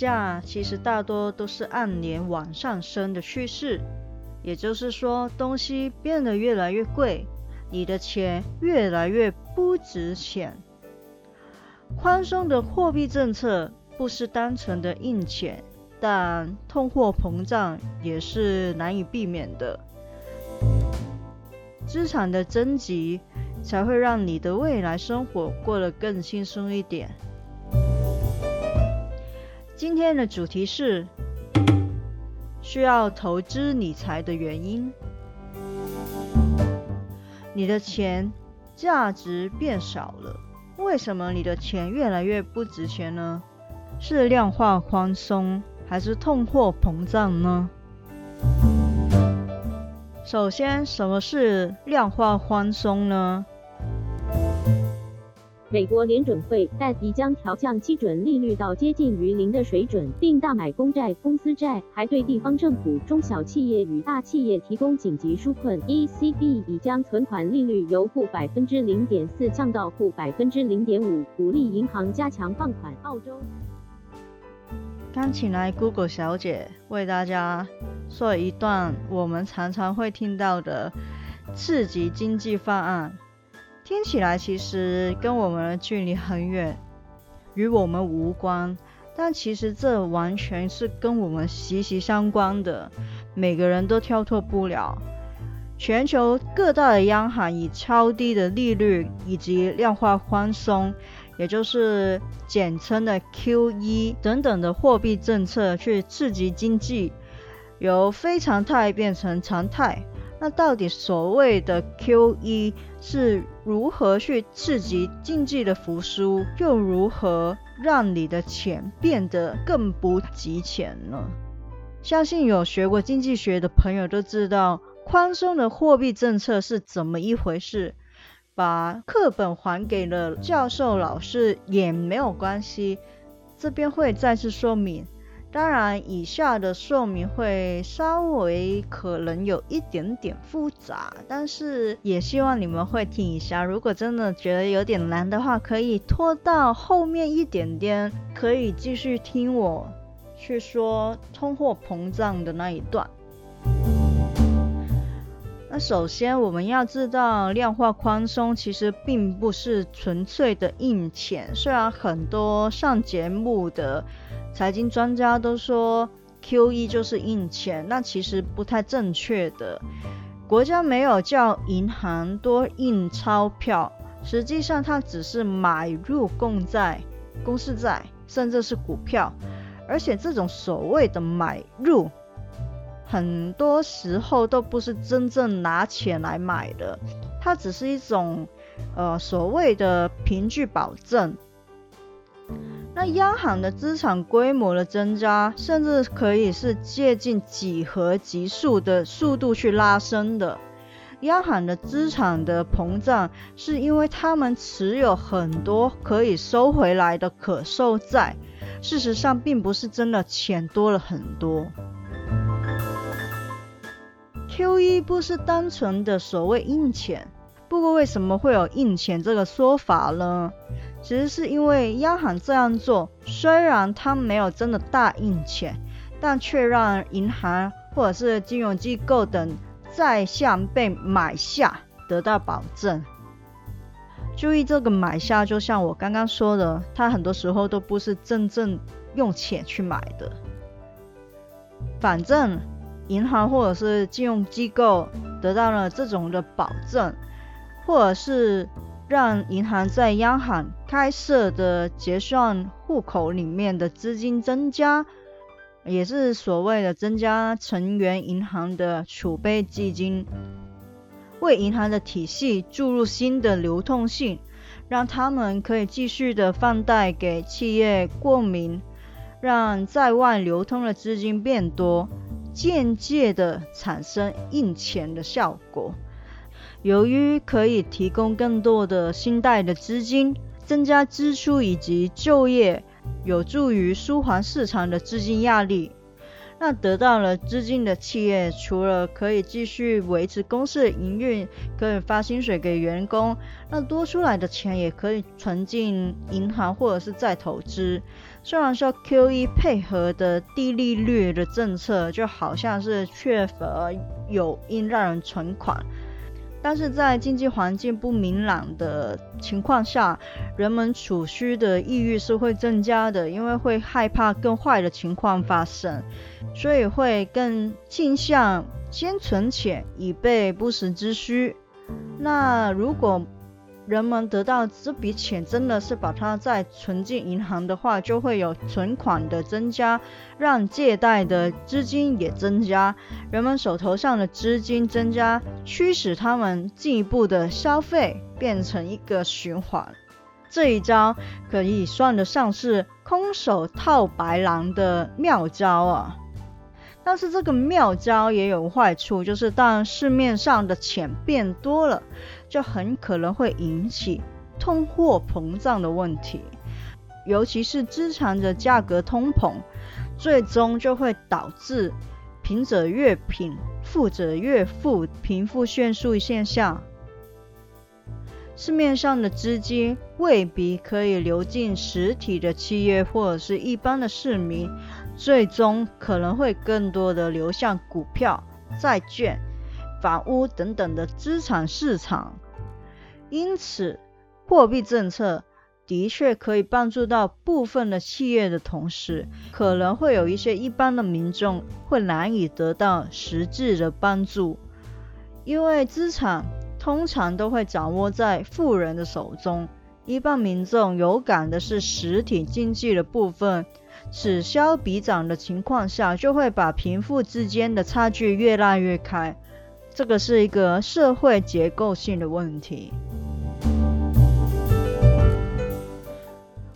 价其实大多都是按年往上升的趋势，也就是说，东西变得越来越贵，你的钱越来越不值钱。宽松的货币政策不是单纯的印钱，但通货膨胀也是难以避免的。资产的增值才会让你的未来生活过得更轻松一点。今天的主题是需要投资理财的原因。你的钱价值变少了，为什么你的钱越来越不值钱呢？是量化宽松还是通货膨胀呢？首先，什么是量化宽松呢？美国联准会已将调降基准利率到接近于零的水准，并大买公债、公司债，还对地方政府、中小企业与大企业提供紧急纾困。ECB 已将存款利率由负百分之零点四降到负百分之零点五，鼓励银行加强放款。澳洲，刚请来 Google 小姐为大家说一段我们常常会听到的刺激经济方案。听起来其实跟我们的距离很远，与我们无关，但其实这完全是跟我们息息相关的，每个人都跳脱不了。全球各大的央行以超低的利率以及量化宽松，也就是简称的 QE 等等的货币政策去刺激经济，由非常态变成常态。那到底所谓的 QE 是如何去刺激经济的复苏，又如何让你的钱变得更不值钱呢？相信有学过经济学的朋友都知道，宽松的货币政策是怎么一回事。把课本还给了教授老师也没有关系，这边会再次说明。当然，以下的说明会稍微可能有一点点复杂，但是也希望你们会听一下。如果真的觉得有点难的话，可以拖到后面一点点，可以继续听我去说通货膨胀的那一段。那首先我们要知道，量化宽松其实并不是纯粹的印钱，虽然很多上节目的。财经专家都说 QE 就是印钱，那其实不太正确的。国家没有叫银行多印钞票，实际上它只是买入公债、公司债，甚至是股票。而且这种所谓的买入，很多时候都不是真正拿钱来买的，它只是一种呃所谓的凭据保证。那央行的资产规模的增加，甚至可以是接近几何级数的速度去拉升的。央行的资产的膨胀，是因为他们持有很多可以收回来的可售债，事实上并不是真的钱多了很多。QE 不是单纯的所谓印钱，不过为什么会有印钱这个说法呢？其实是因为央行这样做，虽然它没有真的大印钱，但却让银行或者是金融机构等债项被买下得到保证。注意这个买下，就像我刚刚说的，它很多时候都不是真正用钱去买的。反正银行或者是金融机构得到了这种的保证，或者是。让银行在央行开设的结算户口里面的资金增加，也是所谓的增加成员银行的储备基金，为银行的体系注入新的流动性，让他们可以继续的放贷给企业过民，让在外流通的资金变多，间接的产生印钱的效果。由于可以提供更多的信贷的资金，增加支出以及就业，有助于舒缓市场的资金压力。那得到了资金的企业，除了可以继续维持公司的营运，可以发薪水给员工，那多出来的钱也可以存进银行或者是再投资。虽然说 QE 配合的低利率的政策，就好像是缺乏有因让人存款。但是在经济环境不明朗的情况下，人们储蓄的意欲是会增加的，因为会害怕更坏的情况发生，所以会更倾向先存钱以备不时之需。那如果人们得到这笔钱，真的是把它再存进银行的话，就会有存款的增加，让借贷的资金也增加，人们手头上的资金增加，驱使他们进一步的消费，变成一个循环。这一招可以算得上是空手套白狼的妙招啊！但是这个妙招也有坏处，就是当市面上的钱变多了。就很可能会引起通货膨胀的问题，尤其是资产的价格通膨，最终就会导致贫者越贫，富者越富，贫富悬殊现象。市面上的资金未必可以流进实体的企业或者是一般的市民，最终可能会更多的流向股票、债券。房屋等等的资产市场，因此货币政策的确可以帮助到部分的企业的同时，可能会有一些一般的民众会难以得到实质的帮助，因为资产通常都会掌握在富人的手中，一般民众有感的是实体经济的部分，此消彼长的情况下，就会把贫富之间的差距越拉越开。这个是一个社会结构性的问题。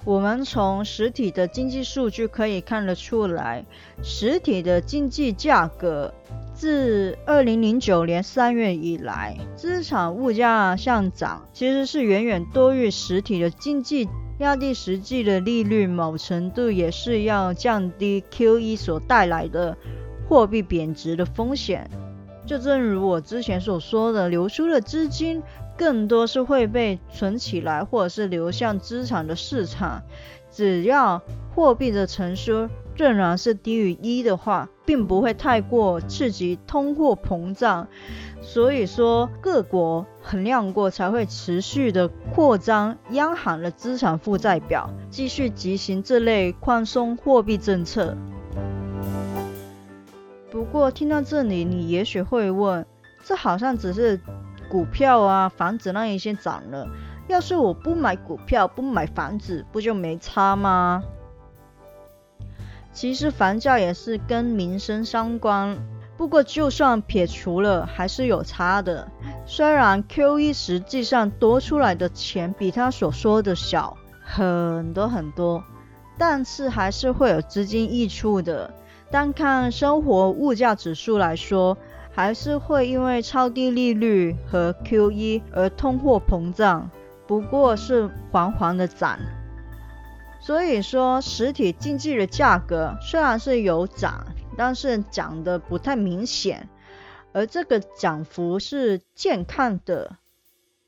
我们从实体的经济数据可以看得出来，实体的经济价格自二零零九年三月以来，资产物价上涨其实是远远多于实体的经济压低实际的利率，某程度也是要降低 QE 所带来的货币贬值的风险。就正如我之前所说的，流出的资金更多是会被存起来，或者是流向资产的市场。只要货币的成熟仍然是低于一的话，并不会太过刺激通货膨胀。所以说，各国衡量过才会持续的扩张央行的资产负债表，继续执行这类宽松货币政策。不过听到这里，你也许会问：这好像只是股票啊、房子那一些涨了，要是我不买股票、不买房子，不就没差吗？其实房价也是跟民生相关，不过就算撇除了，还是有差的。虽然 QE 实际上多出来的钱比他所说的小很多很多，但是还是会有资金溢出的。单看生活物价指数来说，还是会因为超低利率和 QE 而通货膨胀，不过是缓缓的涨。所以说，实体经济的价格虽然是有涨，但是涨得不太明显，而这个涨幅是健康的。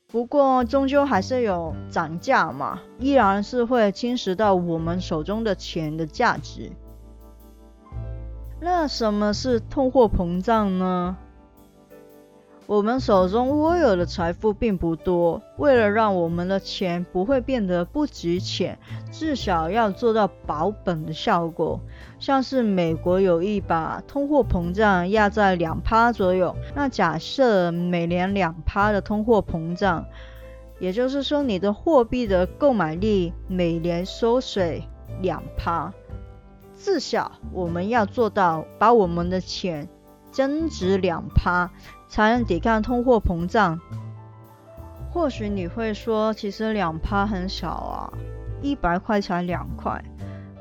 不过终究还是有涨价嘛，依然是会侵蚀到我们手中的钱的价值。那什么是通货膨胀呢？我们手中握有的财富并不多，为了让我们的钱不会变得不值钱，至少要做到保本的效果。像是美国有一把通货膨胀压在两趴左右，那假设每年两趴的通货膨胀，也就是说你的货币的购买力每年缩水两趴。至少我们要做到把我们的钱增值两趴，才能抵抗通货膨胀。或许你会说，其实两趴很少啊，一百块才两块，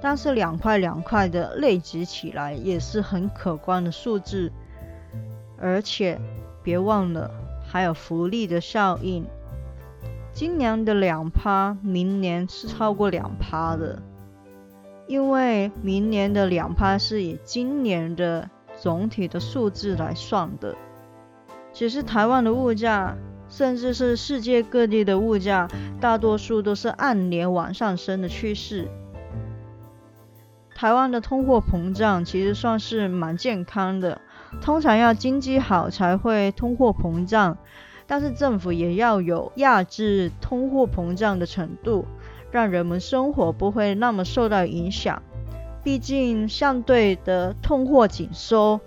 但是两块两块的累积起来也是很可观的数字，而且别忘了还有福利的效应。今年的两趴，明年是超过两趴的，因为明年的两趴是以今年的总体的数字来算的。其实台湾的物价，甚至是世界各地的物价，大多数都是按年往上升的趋势。台湾的通货膨胀其实算是蛮健康的，通常要经济好才会通货膨胀。但是政府也要有压制通货膨胀的程度，让人们生活不会那么受到影响。毕竟相对的通货紧缩，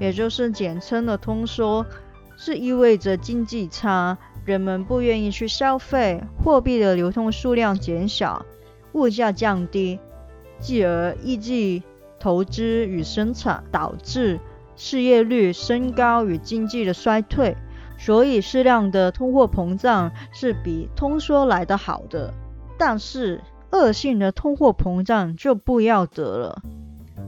也就是简称的通缩，是意味着经济差，人们不愿意去消费，货币的流通数量减少，物价降低，继而抑制投资与生产，导致失业率升高与经济的衰退。所以适量的通货膨胀是比通缩来的好的，但是恶性的通货膨胀就不要得了。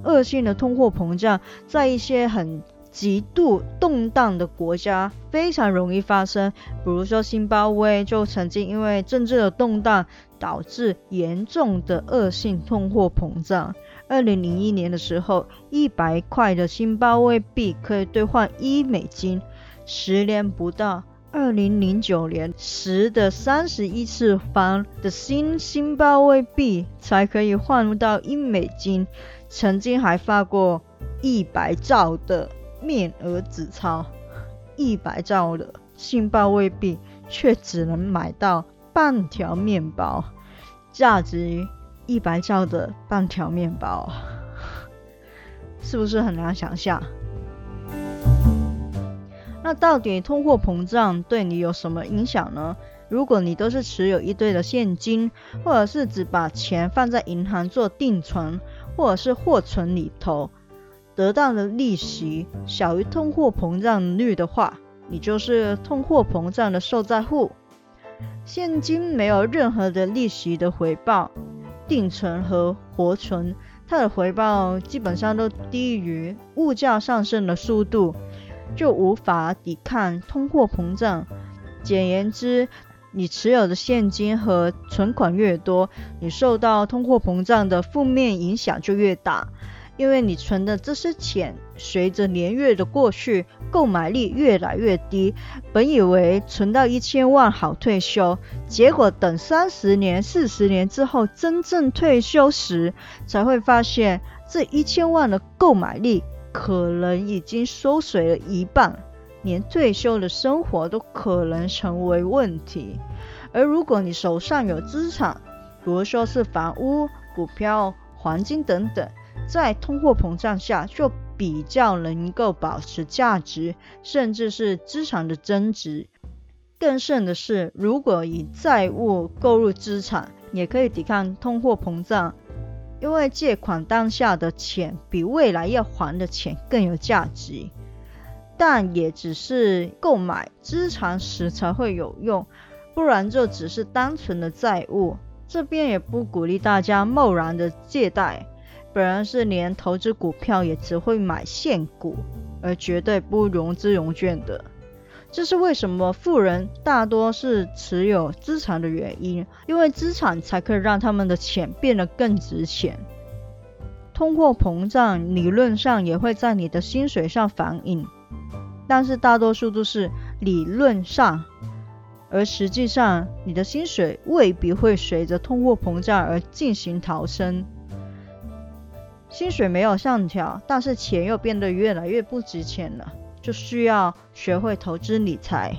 恶性的通货膨胀在一些很极度动荡的国家非常容易发生，比如说新巴威就曾经因为政治的动荡导致严重的恶性通货膨胀。二零零一年的时候，一百块的新巴威币可以兑换一美金。十年不到，二零零九年十的三十一次方的新新巴威币才可以换到一美金。曾经还发过一百兆的面额纸钞，一百兆的信报未币却只能买到半条面包，价值一百兆的半条面包，是不是很难想象？那到底通货膨胀对你有什么影响呢？如果你都是持有一堆的现金，或者是只把钱放在银行做定存，或者是货存里头，得到的利息小于通货膨胀率的话，你就是通货膨胀的受灾户。现金没有任何的利息的回报，定存和活存它的回报基本上都低于物价上升的速度。就无法抵抗通货膨胀。简言之，你持有的现金和存款越多，你受到通货膨胀的负面影响就越大。因为你存的这些钱，随着年月的过去，购买力越来越低。本以为存到一千万好退休，结果等三十年、四十年之后，真正退休时，才会发现这一千万的购买力。可能已经缩水了一半，连退休的生活都可能成为问题。而如果你手上有资产，比如说是房屋、股票、黄金等等，在通货膨胀下就比较能够保持价值，甚至是资产的增值。更甚的是，如果以债务购入资产，也可以抵抗通货膨胀。因为借款当下的钱比未来要还的钱更有价值，但也只是购买资产时才会有用，不然就只是单纯的债务。这边也不鼓励大家贸然的借贷，本人是连投资股票也只会买现股，而绝对不融资融券的。这是为什么富人大多是持有资产的原因，因为资产才可以让他们的钱变得更值钱。通货膨胀理论上也会在你的薪水上反映，但是大多数都是理论上，而实际上你的薪水未必会随着通货膨胀而进行逃生。薪水没有上调，但是钱又变得越来越不值钱了。就需要学会投资理财。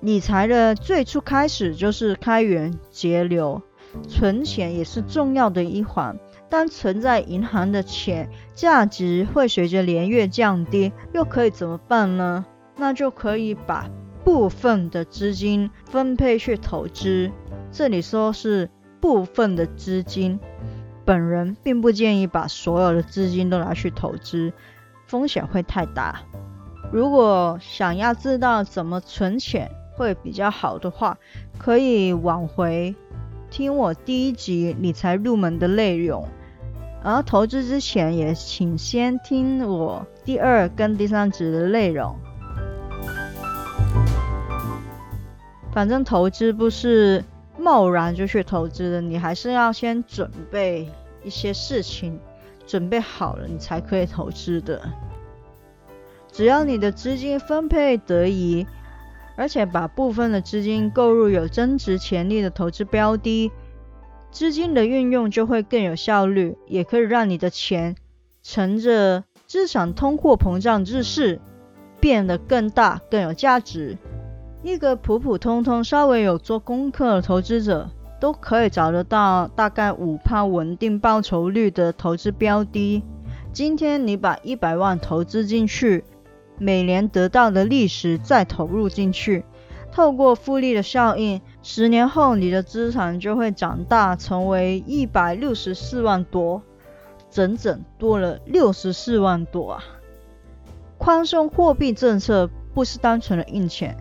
理财的最初开始就是开源节流，存钱也是重要的一环。当存在银行的钱价值会随着年月降低，又可以怎么办呢？那就可以把部分的资金分配去投资。这里说是部分的资金，本人并不建议把所有的资金都拿去投资。风险会太大。如果想要知道怎么存钱，会比较好的话，可以往回听我第一集理财入门的内容。而投资之前，也请先听我第二跟第三集的内容。反正投资不是贸然就去投资的，你还是要先准备一些事情，准备好了你才可以投资的。只要你的资金分配得宜，而且把部分的资金购入有增值潜力的投资标的。资金的运用就会更有效率，也可以让你的钱乘着资产通货膨胀之势变得更大、更有价值。一个普普通通、稍微有做功课的投资者，都可以找得到大概五趴稳定报酬率的投资标的。今天你把一百万投资进去，每年得到的利息再投入进去。透过复利的效应，十年后你的资产就会长大，成为一百六十四万多，整整多了六十四万多啊！宽松货币政策不是单纯的印钱，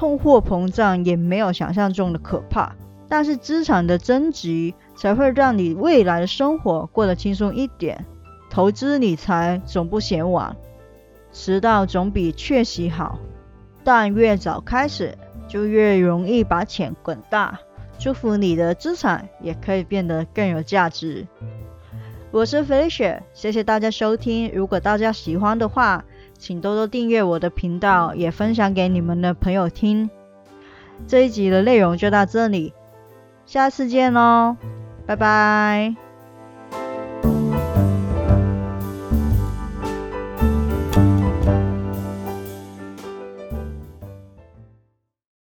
通货膨胀也没有想象中的可怕，但是资产的增值才会让你未来的生活过得轻松一点。投资理财总不嫌晚，迟到总比缺席好。但越早开始，就越容易把钱滚大。祝福你的资产也可以变得更有价值。我是 Felicia，谢谢大家收听。如果大家喜欢的话，请多多订阅我的频道，也分享给你们的朋友听。这一集的内容就到这里，下次见喽，拜拜。